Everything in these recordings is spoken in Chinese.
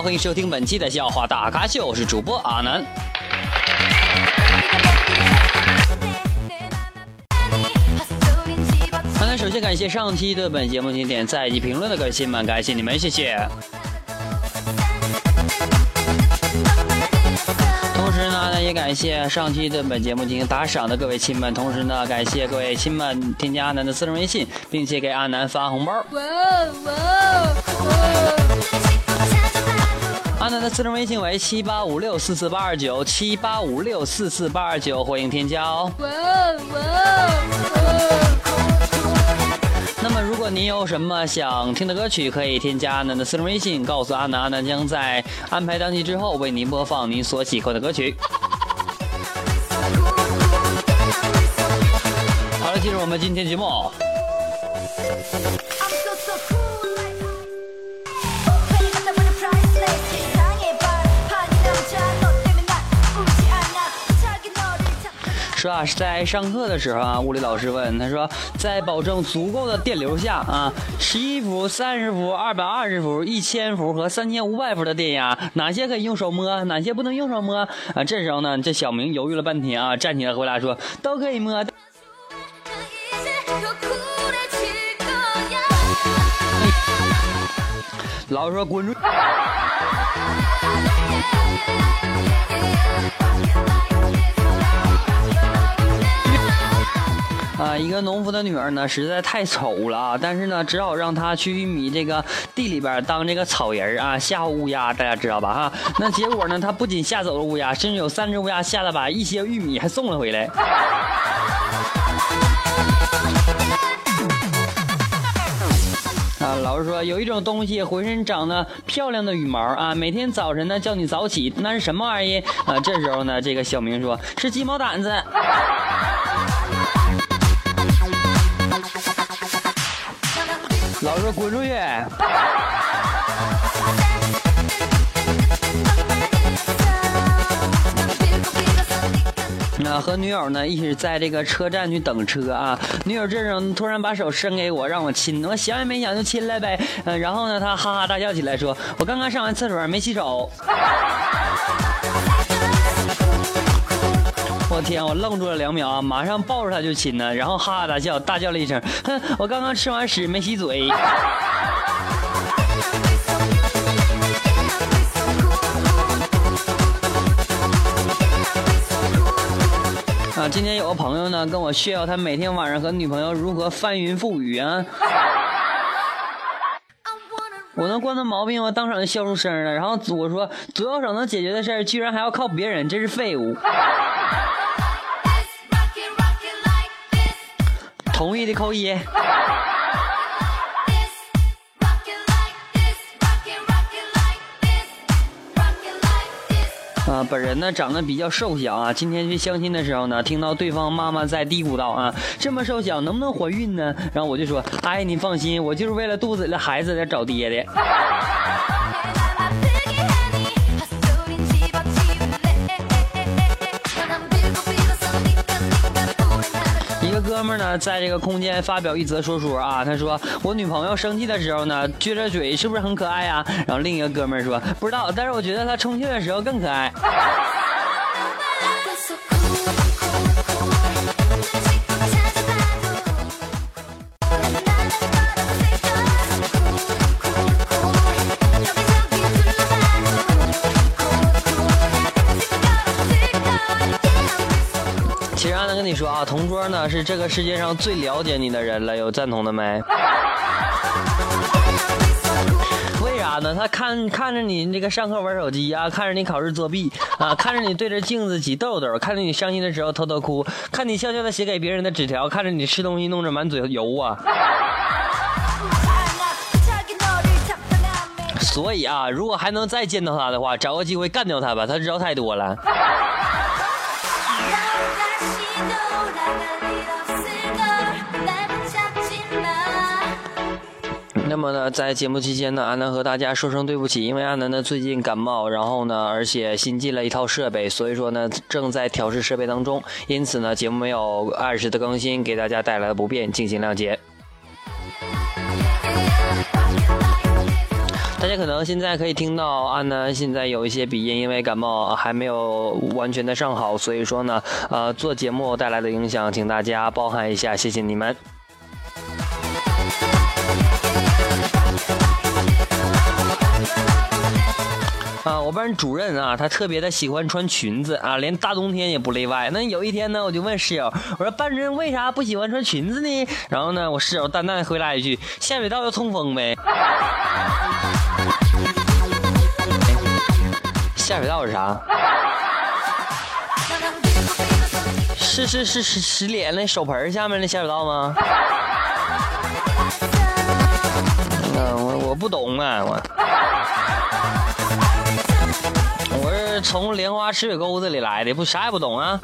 欢迎收听本期的笑话大咖秀，我是主播阿南。好，那首先感谢上期对本节目经典在以及评论的各位亲们，感谢你们，谢谢。同时呢，也感谢上期对本节目进行打赏的各位亲们，同时呢，感谢各位亲们添加阿南的私人微信，并且给阿南发红包。哇哇！阿南的私人微信为七八五六四四八二九七八五六四四八二九，欢迎添加哦。那么，如果您有什么想听的歌曲，可以添加阿南的私人微信，告诉阿南，阿南将在安排当期之后为您播放您所喜欢的歌曲。好了，进入我们今天节目。说啊，在上课的时候啊，物理老师问他说，在保证足够的电流下啊，十一伏、三十伏、二百二十伏、一千伏和三千五百伏的电压，哪些可以用手摸，哪些不能用手摸啊？这时候呢，这小明犹豫了半天啊，站起来回答说，都可以摸。老师说滚出。啊，一个农夫的女儿呢，实在太丑了啊，但是呢，只好让她去玉米这个地里边当这个草人啊，吓唬乌鸦，大家知道吧？哈，那结果呢，她不仅吓走了乌鸦，甚至有三只乌鸦吓得把一些玉米还送了回来。啊，老师说有一种东西浑身长得漂亮的羽毛啊，每天早晨呢叫你早起，那是什么玩意啊？这时候呢，这个小明说是鸡毛掸子。说滚出去！那和女友呢一起在这个车站去等车啊，女友这时候突然把手伸给我，让我亲，我想也没想就亲了呗。嗯，然后呢，她哈哈大笑起来，说：“我刚刚上完厕所没洗手。”我天！我愣住了两秒啊，马上抱着他就亲呢，然后哈哈大笑，大叫了一声：“哼，我刚刚吃完屎没洗嘴。”啊，今天有个朋友呢跟我炫耀他每天晚上和女朋友如何翻云覆雨啊！我能惯他毛病吗？当场就笑出声了。然后我说左右手能解决的事，居然还要靠别人，真是废物。同意的扣一。啊，本人呢长得比较瘦小啊，今天去相亲的时候呢，听到对方妈妈在嘀咕道啊，这么瘦小能不能怀孕呢？然后我就说，哎，你放心，我就是为了肚子里的孩子在找爹的。哥们呢，在这个空间发表一则说说啊，他说我女朋友生气的时候呢，撅着嘴是不是很可爱呀？然后另一个哥们儿说不知道，但是我觉得她充气的时候更可爱。啊，同桌呢是这个世界上最了解你的人了，有赞同的没？为啥呢？他看看着你这个上课玩手机啊，看着你考试作弊啊，看着你对着镜子挤痘痘，看着你伤心的时候偷偷哭，看你悄悄的写给别人的纸条，看着你吃东西弄着满嘴油啊。所以啊，如果还能再见到他的话，找个机会干掉他吧，他知道太多了。那么呢，在节目期间呢，阿南和大家说声对不起，因为阿南呢最近感冒，然后呢，而且新进了一套设备，所以说呢正在调试设备当中，因此呢节目没有按时的更新，给大家带来的不便，敬请谅解。大家可能现在可以听到安南，现在有一些鼻音，因为感冒还没有完全的上好，所以说呢，呃，做节目带来的影响，请大家包涵一下，谢谢你们。班主任啊，他特别的喜欢穿裙子啊，连大冬天也不例外。那有一天呢，我就问室友，我说班主任为啥不喜欢穿裙子呢？然后呢，我室友淡淡的回答一句：下水道要通风呗。下水道是啥？是是是是洗脸那手盆下面那下水道吗？嗯，我我不懂啊，我。从莲花池水沟子里来的，不啥也不懂啊。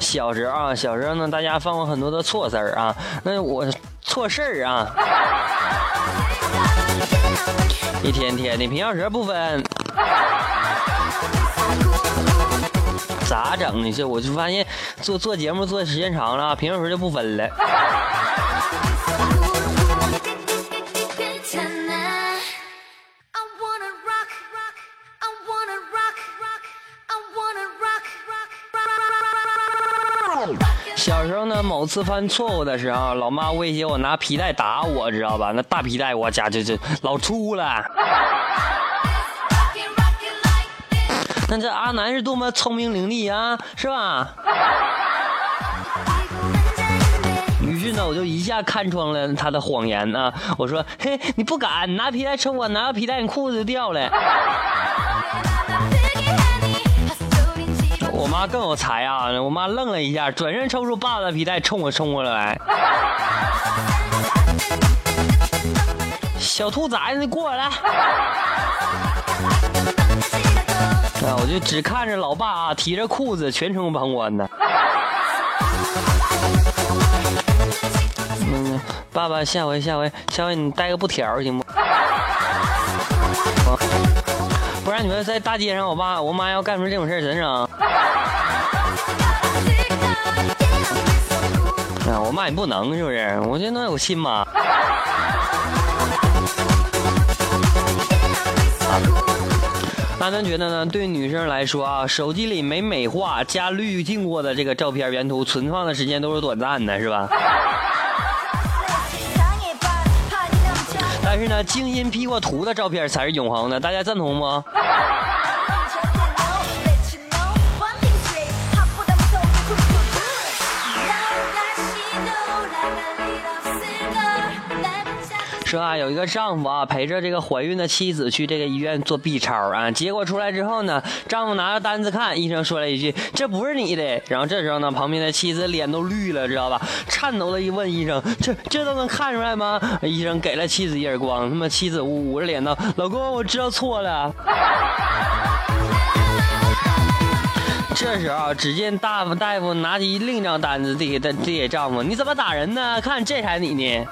小时候啊，小时候呢，大家犯过很多的错事儿啊。那我错事儿啊，一天天的平小舌不分，咋整呢？这我就发现做做节目做时间长了，平小舌就不分了。小时候呢，某次犯错误的时候，老妈威胁我拿皮带打我，知道吧？那大皮带，我家就就老粗了。那这阿南是多么聪明伶俐啊，是吧？我就一下看穿了他的谎言啊！我说：“嘿，你不敢拿皮带抽我，拿个皮带你裤子就掉了。”我妈更有才啊！我妈愣了一下，转身抽出爸爸的皮带，冲我冲过来。小兔崽子，你过来！啊，我就只看着老爸啊，提着裤子全程旁观呢。爸爸，下回下回下回你带个布条行不？不然你们在大街上，我爸我妈要干出这种事儿，怎整？啊，我妈你不能是不是？我觉得能有心吗？那咱觉得呢？对女生来说啊，手机里没美化加滤镜过的这个照片原图，存放的时间都是短暂的，是吧？但是呢，精心 P 过图的照片才是永恒的，大家赞同不？说啊，有一个丈夫啊，陪着这个怀孕的妻子去这个医院做 B 超啊，结果出来之后呢，丈夫拿着单子看，医生说了一句：“这不是你的。”然后这时候呢，旁边的妻子脸都绿了，知道吧？颤抖的一问医生：“这这都能看出来吗？”医生给了妻子一耳光，他妈妻子捂捂着脸道：“老公，我知道错了。”这时候，只见大夫大夫拿起另一张单子递给他递给丈夫：“你怎么打人呢？看这才你呢。”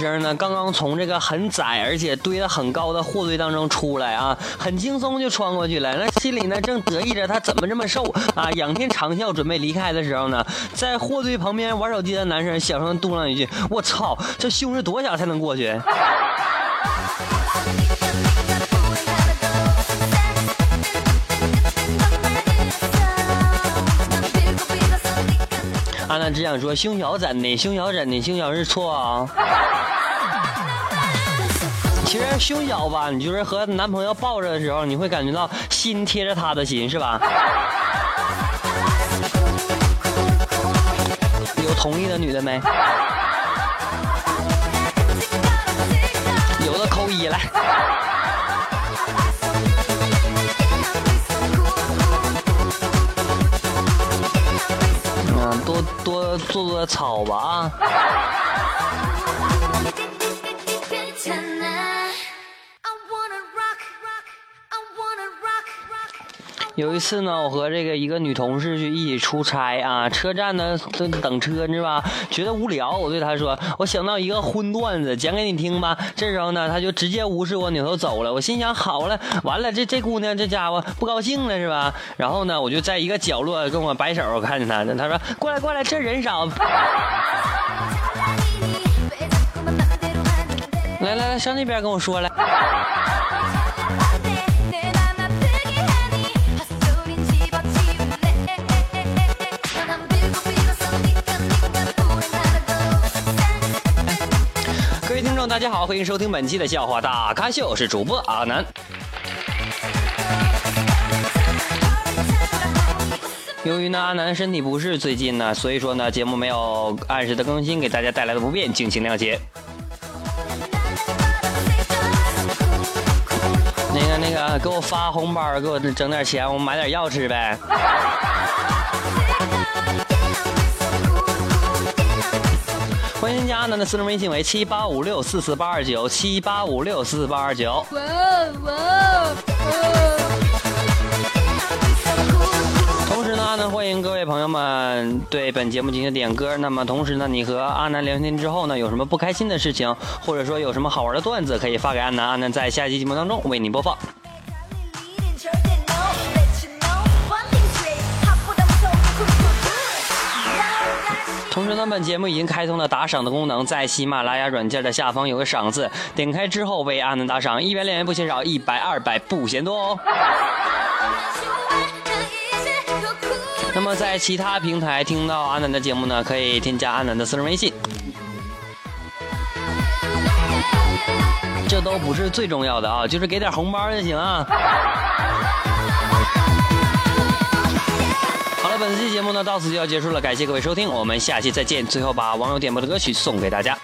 生呢，刚刚从这个很窄而且堆得很高的货堆当中出来啊，很轻松就穿过去了。那心里呢正得意着他怎么这么瘦啊，仰天长啸准备离开的时候呢，在货堆旁边玩手机的男生小声嘟囔一句：“我操，这胸是多小才能过去？”只想说胸小怎的，胸小怎的，胸小是错啊。其实胸小吧，你就是和男朋友抱着的时候，你会感觉到心贴着他的心，是吧？有同意的女的没？有的扣一来。做做操吧啊！有一次呢，我和这个一个女同事去一起出差啊，车站呢等等车，你知道吧？觉得无聊，我对她说：“我想到一个荤段子，讲给你听吧。”这时候呢，她就直接无视我，扭头走了。我心想：好了，完了，这这姑娘这家伙不高兴了是吧？然后呢，我就在一个角落跟我摆手，我看见她，她说：“过来过来，这人少。”来来来，上那边跟我说来。大家好，欢迎收听本期的笑话大咖秀，我是主播阿南。由于呢阿南身体不适，最近呢，所以说呢节目没有按时的更新，给大家带来的不便，敬请谅解。那个那个，给我发红包，给我整点钱，我买点药吃呗。添加阿南的私人微信为七八五六四四八二九七八五六四四八二九。哇哇！同时呢，阿南欢迎各位朋友们对本节目进行点歌。那么同时呢，你和阿南聊天之后呢，有什么不开心的事情，或者说有什么好玩的段子，可以发给阿南，阿南在下期节目当中为你播放。同时呢，本节目已经开通了打赏的功能，在喜马拉雅软件的下方有个赏字，点开之后为阿南打赏，一百两元不嫌少，一百二百不嫌多哦。那么在其他平台听到阿南的节目呢，可以添加阿南的私人微信。这都不是最重要的啊，就是给点红包就行啊。本期节目呢到此就要结束了，感谢各位收听，我们下期再见。最后把网友点播的歌曲送给大家。